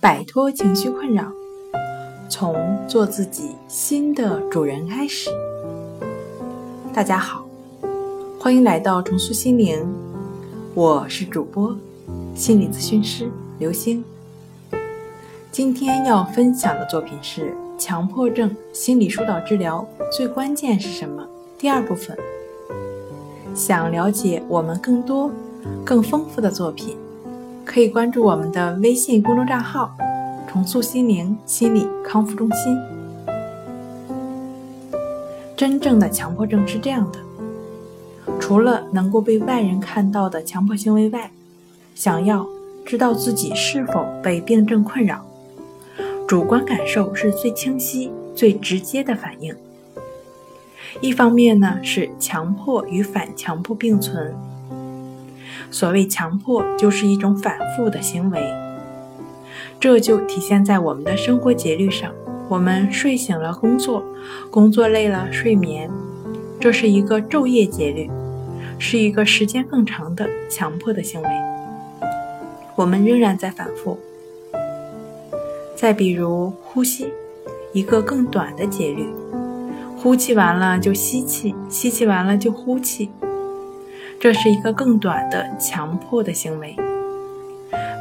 摆脱情绪困扰，从做自己新的主人开始。大家好，欢迎来到重塑心灵，我是主播心理咨询师刘星。今天要分享的作品是强迫症心理疏导治疗最关键是什么？第二部分。想了解我们更多、更丰富的作品，可以关注我们的微信公众账号“重塑心灵心理康复中心”。真正的强迫症是这样的：除了能够被外人看到的强迫行为外，想要知道自己是否被病症困扰，主观感受是最清晰、最直接的反应。一方面呢是强迫与反强迫并存。所谓强迫，就是一种反复的行为，这就体现在我们的生活节律上。我们睡醒了工作，工作累了睡眠，这是一个昼夜节律，是一个时间更长的强迫的行为。我们仍然在反复。再比如呼吸，一个更短的节律。呼气完了就吸气，吸气完了就呼气，这是一个更短的强迫的行为。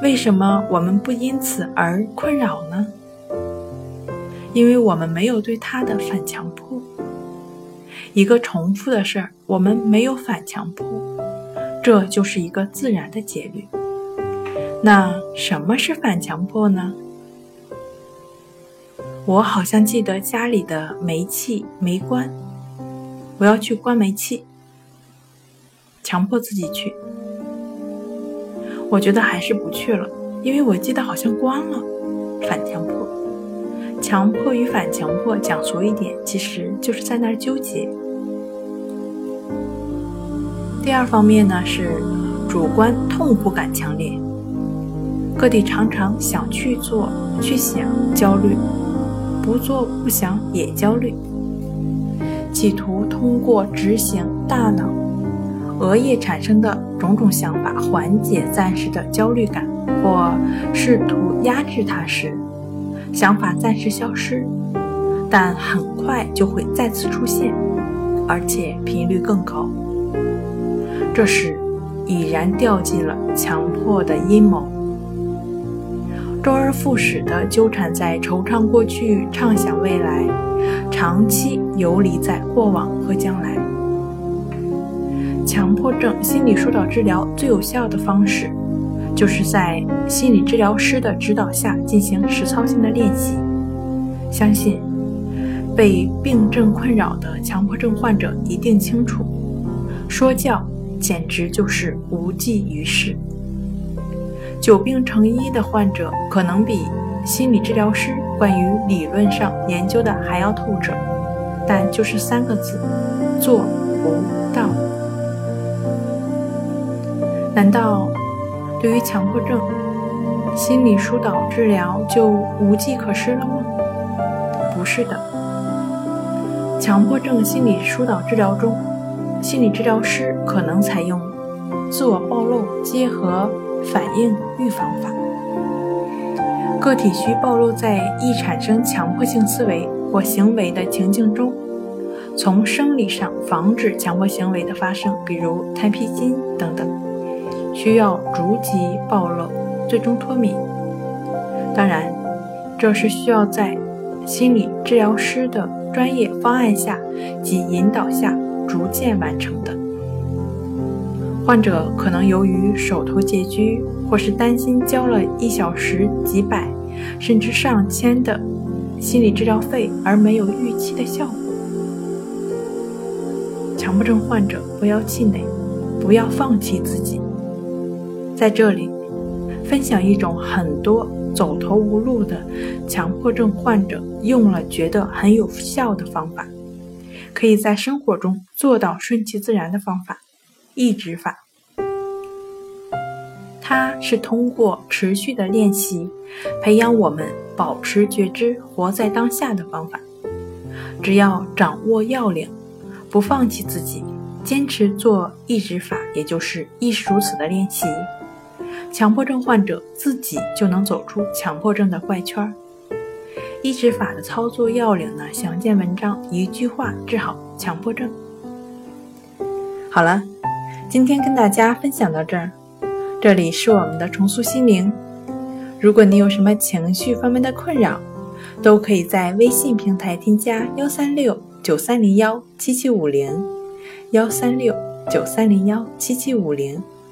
为什么我们不因此而困扰呢？因为我们没有对它的反强迫。一个重复的事儿，我们没有反强迫，这就是一个自然的节律。那什么是反强迫呢？我好像记得家里的煤气没关，我要去关煤气，强迫自己去。我觉得还是不去了，因为我记得好像关了。反强迫，强迫与反强迫，讲俗一点，其实就是在那儿纠结。第二方面呢是主观痛苦感强烈，个体常常想去做、去想，焦虑。不做不想也焦虑，企图通过执行大脑额叶产生的种种想法缓解暂时的焦虑感，或试图压制它时，想法暂时消失，但很快就会再次出现，而且频率更高。这时已然掉进了强迫的阴谋。周而复始地纠缠在惆怅过去、畅想未来，长期游离在过往和将来。强迫症心理疏导治疗最有效的方式，就是在心理治疗师的指导下进行实操性的练习。相信被病症困扰的强迫症患者一定清楚，说教简直就是无济于事。久病成医的患者可能比心理治疗师关于理论上研究的还要透彻，但就是三个字：做不到。难道对于强迫症，心理疏导治疗就无计可施了吗？不是的，强迫症心理疏导治疗中，心理治疗师可能采用自我暴露结合。反应预防法，个体需暴露在易产生强迫性思维或行为的情境中，从生理上防止强迫行为的发生，比如弹皮筋等等，需要逐级暴露，最终脱敏。当然，这是需要在心理治疗师的专业方案下及引导下逐渐完成的。患者可能由于手头拮据，或是担心交了一小时几百甚至上千的心理治疗费而没有预期的效果。强迫症患者不要气馁，不要放弃自己。在这里，分享一种很多走投无路的强迫症患者用了觉得很有效的方法，可以在生活中做到顺其自然的方法。抑制法，它是通过持续的练习，培养我们保持觉知、活在当下的方法。只要掌握要领，不放弃自己，坚持做抑制法，也就是亦是如此的练习，强迫症患者自己就能走出强迫症的怪圈。抑制法的操作要领呢？详见文章。一句话治好强迫症。好了，今天跟大家分享到这儿。这里是我们的重塑心灵。如果你有什么情绪方面的困扰，都可以在微信平台添加幺三六九三零幺七七五零幺三六九三零幺七七五零，